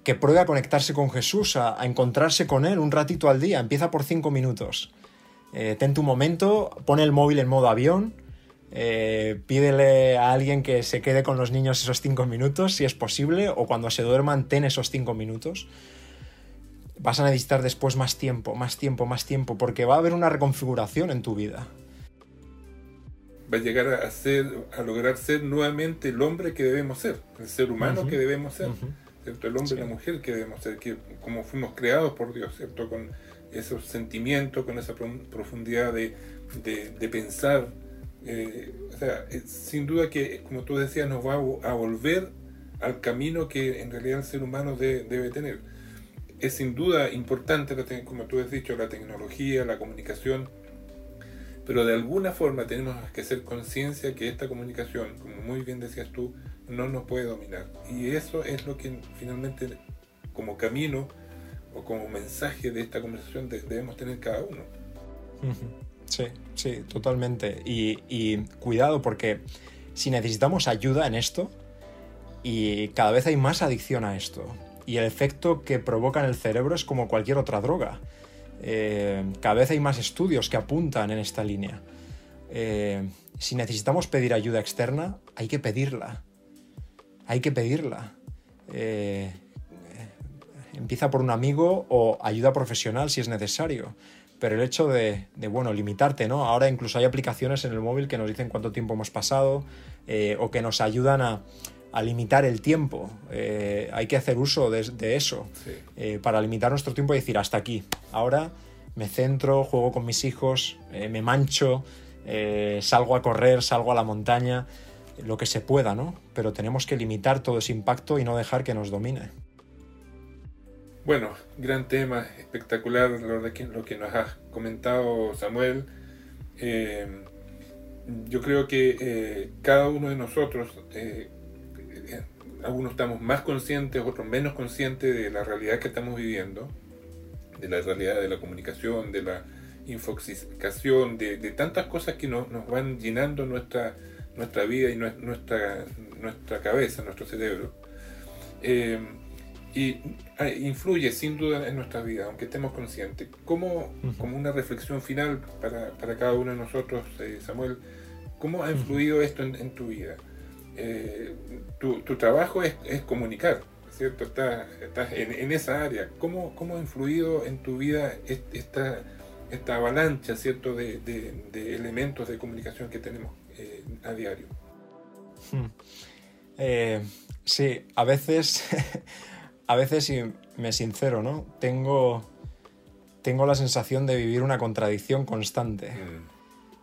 Que pruebe a conectarse con Jesús, a, encontrarse con Él un ratito al día. Empieza por cinco minutos. Eh, ten tu momento, pone el móvil en modo avión, eh, pídele a alguien que se quede con los niños esos cinco minutos, si es posible, o cuando se duerman, ten esos cinco minutos. Vas a necesitar después más tiempo, más tiempo, más tiempo, porque va a haber una reconfiguración en tu vida. Va a llegar a ser, a lograr ser nuevamente el hombre que debemos ser, el ser humano que debemos ser, El hombre y la mujer que debemos ser, que como fuimos creados por Dios, ¿cierto? Con esos sentimientos, con esa profundidad de, de pensar, eh, o sea, eh, sin duda que, como tú decías, nos va a, volver al camino que en realidad el ser humano debe tener. Es sin duda importante, como tú has dicho, la tecnología, la comunicación, pero de alguna forma tenemos que hacer conciencia que esta comunicación, como muy bien decías tú, no nos puede dominar. Y eso es lo que finalmente, como camino o como mensaje de esta conversación, debemos tener cada uno. Sí, sí, totalmente. Y, cuidado porque si necesitamos ayuda en esto, y cada vez hay más adicción a esto, y el efecto que provoca en el cerebro es como cualquier otra droga. Eh, cada vez hay más estudios que apuntan en esta línea. Eh, si necesitamos pedir ayuda externa, hay que pedirla. hay que pedirla. Eh, empieza por un amigo o ayuda profesional si es necesario. Pero el hecho de, bueno, limitarte, ¿no? Ahora incluso hay aplicaciones en el móvil que nos dicen cuánto tiempo hemos pasado o que nos ayudan a, limitar el tiempo. Eh, hay que hacer uso de, eso para limitar nuestro tiempo y decir hasta aquí. Ahora me centro, juego con mis hijos, me mancho, salgo a correr, salgo a la montaña lo que se pueda, ¿no? Pero tenemos que limitar todo ese impacto y no dejar que nos domine. Bueno, gran tema, espectacular lo, que, lo que nos has comentado Samuel. Eh, yo creo que eh, cada uno de nosotros, eh, algunos estamos más conscientes, otros menos conscientes de la realidad que estamos viviendo, de la realidad de la comunicación, de la infoxicación, de, tantas cosas que nos, nos van llenando nuestra nuestra vida y nuestra, nuestra cabeza, nuestro cerebro. Eh, y ah, influye sin duda en nuestra vida, aunque estemos conscientes. ¿Cómo, como una reflexión final para, cada uno de nosotros, eh, Samuel, cómo ha influido esto en, tu vida? Eh, tu, trabajo es, comunicar, ¿cierto? Estás, en, esa área. ¿Cómo, ¿Cómo ha influido en tu vida esta, esta avalancha, ¿cierto?, de, de elementos de comunicación que tenemos eh, a diario. Hmm. Eh, sí, a veces, a veces, y me sincero, ¿no? Tengo, tengo la sensación de vivir una contradicción constante. Mm.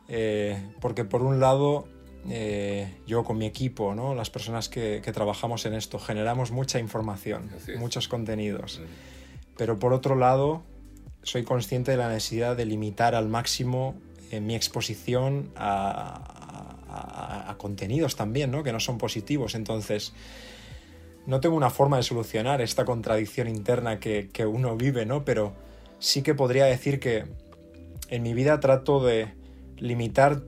Eh, porque por un lado, yo con mi equipo, ¿no? las personas que, trabajamos en esto, generamos mucha información, muchos contenidos. Mm. Pero por otro lado, soy consciente de la necesidad de limitar al máximo mi exposición a, a, contenidos también, ¿no? Que no son positivos. Entonces, no tengo una forma de solucionar esta contradicción interna que, uno vive, ¿no? Pero sí que podría decir que en mi vida trato de limitar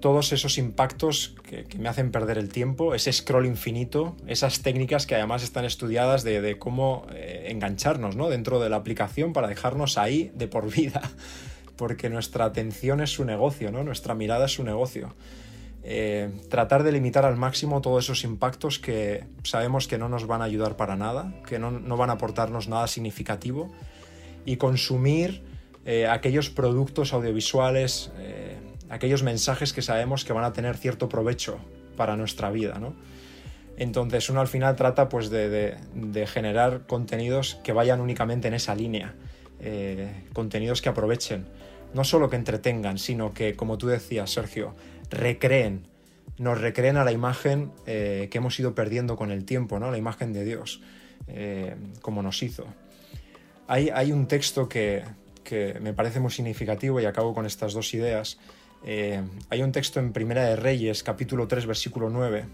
todos esos impactos que, me hacen perder el tiempo, ese scroll infinito, esas técnicas que además están estudiadas de, cómo eh, engancharnos ¿no? dentro de la aplicación para dejarnos ahí de por vida, porque nuestra atención es su negocio, ¿no? nuestra mirada es su negocio. Eh, tratar de limitar al máximo todos esos impactos que sabemos que no nos van a ayudar para nada, que no, van a aportarnos nada significativo y consumir eh, aquellos productos audiovisuales, aquellos mensajes que sabemos que van a tener cierto provecho para nuestra vida. Entonces uno al final trata pues, de, generar contenidos que vayan únicamente en esa línea, contenidos que aprovechen, no solo que entretengan, sino que, como tú decías, Sergio, recreen, nos recreen a la imagen eh, que hemos ido perdiendo con el tiempo, ¿no? la imagen de Dios, eh, como nos hizo. Hay un texto que, me parece muy significativo y acabo con estas dos ideas. Eh, hay un texto en Primera de Reyes, capítulo 3, versículo 9.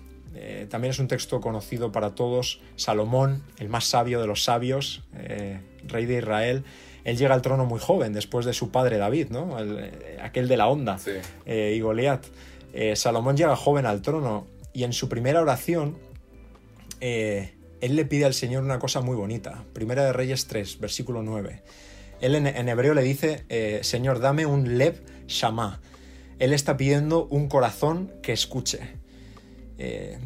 también es un texto conocido para todos. Salomón, el más sabio de los sabios, rey de Israel, él llega al trono muy joven, después de su padre David, ¿no? Eh, aquel de la onda, eh, y Goliat. Eh, Salomón llega joven al trono y en su primera oración, él le pide al Señor una cosa muy bonita. Primera de Reyes 3, versículo 9. Él en, hebreo le dice, Señor, dame un lev shama. Él está pidiendo un corazón que escuche.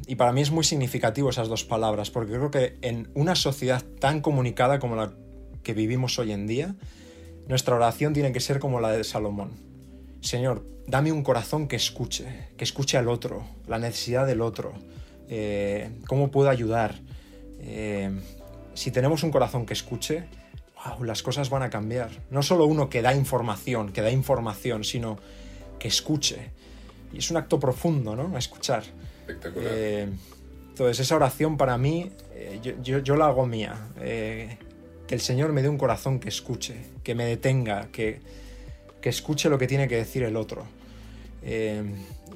y para mí es muy significativo esas dos palabras, porque creo que en una sociedad tan comunicada como la que vivimos hoy en día, nuestra oración tiene que ser como la de Salomón. Señor, dame un corazón que escuche, que escuche al otro, la necesidad del otro, eh, cómo puedo ayudar. Eh, si tenemos un corazón que escuche, las cosas van a cambiar. No solo uno que da información, que da información, sino que escuche. Y es un acto profundo, ¿no? Escuchar. Espectacular. Eh, entonces, esa oración para mí, yo, yo, la hago mía que el Señor me dé un corazón que escuche, que me detenga, que, escuche lo que tiene que decir el otro. Eh,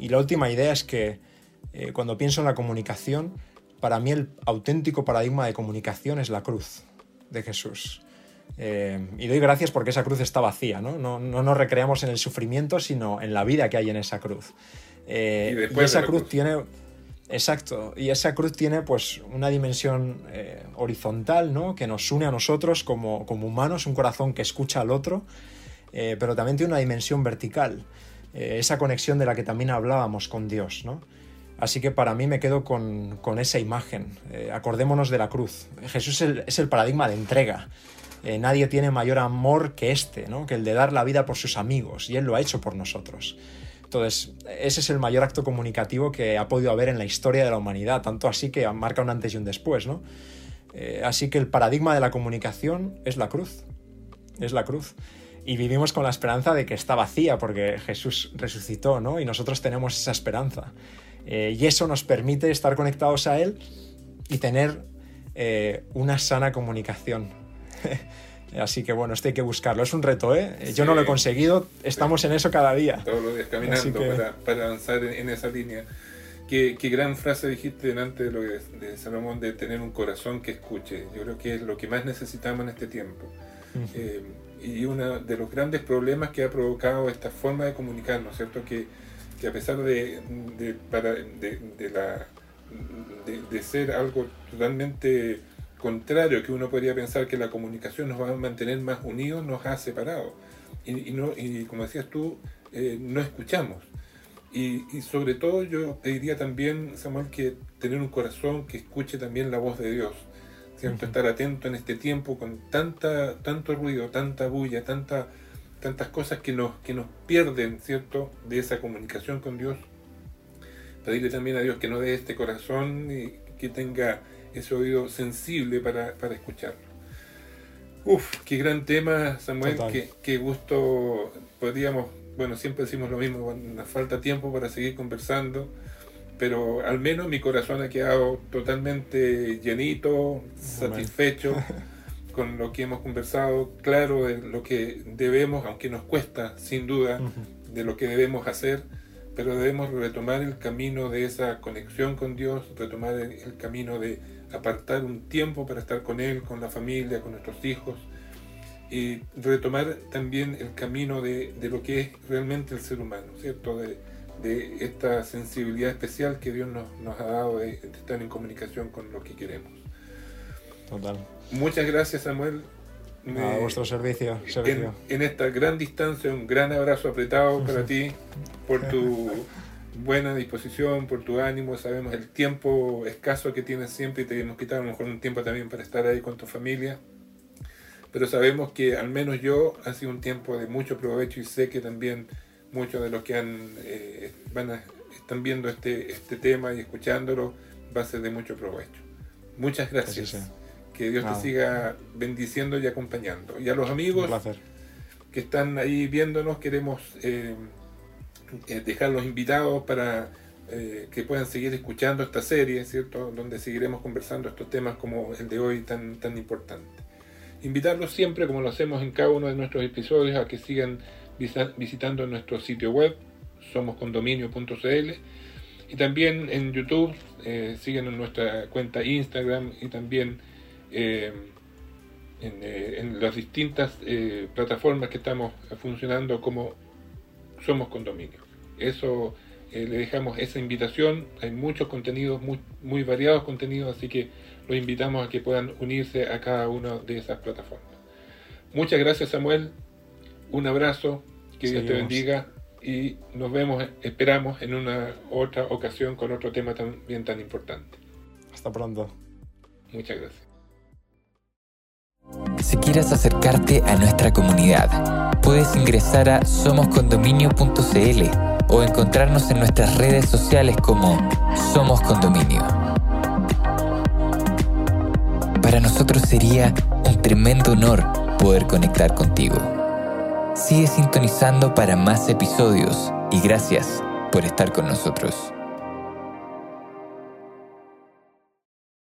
y la última idea es que eh, cuando pienso en la comunicación, para mí el auténtico paradigma de comunicación es la cruz de Jesús. Eh, y doy gracias porque esa cruz está vacía, ¿no? ¿no? nos recreamos en el sufrimiento, sino en la vida que hay en esa cruz. y, esa cruz tiene Exacto, y esa cruz tiene pues una dimensión eh, horizontal, ¿no? Que nos une a nosotros como, humanos, un corazón que escucha al otro, eh, pero también tiene una dimensión vertical, eh, esa conexión de la que también hablábamos con Dios, ¿no? Así que para mí me quedo con, esa imagen. Eh, acordémonos de la cruz. Jesús es el, paradigma de entrega. Eh, nadie tiene mayor amor que este, ¿no? que el de dar la vida por sus amigos, y Él lo ha hecho por nosotros. Entonces, ese es el mayor acto comunicativo que ha podido haber en la historia de la humanidad, tanto así que marca un antes y un después. ¿no? Eh, así que el paradigma de la comunicación es la cruz. Es la cruz y vivimos con la esperanza de que está vacía porque Jesús resucitó, ¿no? Y nosotros tenemos esa esperanza. Eh, y eso nos permite estar conectados a Él y tener una sana comunicación. Así que bueno, esto hay que buscarlo. Es un reto, ¿eh? Yo no lo he conseguido, estamos en eso cada día. Todos los días caminando para, avanzar en, esa línea. Qué, gran frase dijiste delante de lo de, de Salomón de tener un corazón que escuche. Yo creo que es lo que más necesitamos en este tiempo y uno de los grandes problemas que ha provocado esta forma de comunicarnos, ¿cierto? Que, que a pesar de, de, de, la, de, ser algo totalmente contrario, que uno podría pensar que la comunicación nos va a mantener más unidos, nos ha separado. Y, y no, y como decías tú, eh, no escuchamos. Y, y, sobre todo yo te diría también, Samuel, que tener un corazón que escuche también la voz de Dios Estar atento en este tiempo con tanta, tanto ruido, tanta bulla, tanta, tantas cosas que nos, que nos pierden, ¿cierto?, de esa comunicación con Dios. Pedirle también a Dios que nos dé este corazón y que tenga ese oído sensible para, para escucharlo. Uf, qué gran tema, Samuel, qué, qué, gusto podríamos, bueno, siempre decimos lo mismo, nos falta tiempo para seguir conversando pero al menos mi corazón ha quedado totalmente llenito, satisfecho con lo que hemos conversado, claro de lo que debemos, aunque nos cuesta sin duda, de lo que debemos hacer, pero debemos retomar el camino de esa conexión con Dios, retomar el, camino de apartar un tiempo para estar con Él, con la familia, con nuestros hijos, y retomar también el camino de, de lo que es realmente el ser humano, ¿cierto? De, de esta sensibilidad especial que Dios nos, ha dado de, estar en comunicación con lo que queremos. Total. Muchas gracias, Samuel. a vuestro servicio, En, esta gran distancia, un gran abrazo apretado para ti por tu buena disposición, por tu ánimo. Sabemos el tiempo escaso que tienes siempre y te hemos quitado a lo mejor un tiempo también para estar ahí con tu familia. Pero sabemos que al menos yo ha sido un tiempo de mucho provecho y sé que también muchos de los que han, eh, van a, están viendo este, este tema y escuchándolo va a ser de mucho provecho. Muchas gracias. Que Dios te siga bendiciendo y acompañando. Y a los amigos que están ahí viéndonos, queremos eh, eh, dejarlos invitados para que puedan seguir escuchando esta serie, ¿cierto? Donde seguiremos conversando estos temas como el de hoy tan, tan importante. Invitarlos siempre, como lo hacemos en cada uno de nuestros episodios, a que sigan visitando nuestro sitio web somoscondominio.cl y también en YouTube, eh, siguen en nuestra cuenta Instagram y también eh, eh, en, las distintas plataformas que estamos funcionando como Somos Condominio. Eso le dejamos esa invitación, hay muchos contenidos, muy, muy variados contenidos, así que los invitamos a que puedan unirse a cada una de esas plataformas. Muchas gracias Samuel, un abrazo, que Dios te bendiga y nos vemos, esperamos en una otra ocasión con otro tema también tan importante. Hasta pronto. Muchas gracias. Si quieres acercarte a nuestra comunidad, puedes ingresar a somoscondominio.cl o encontrarnos en nuestras redes sociales como Somos Condominio. Para nosotros sería un tremendo honor poder conectar contigo. Sigue sintonizando para más episodios y gracias por estar con nosotros.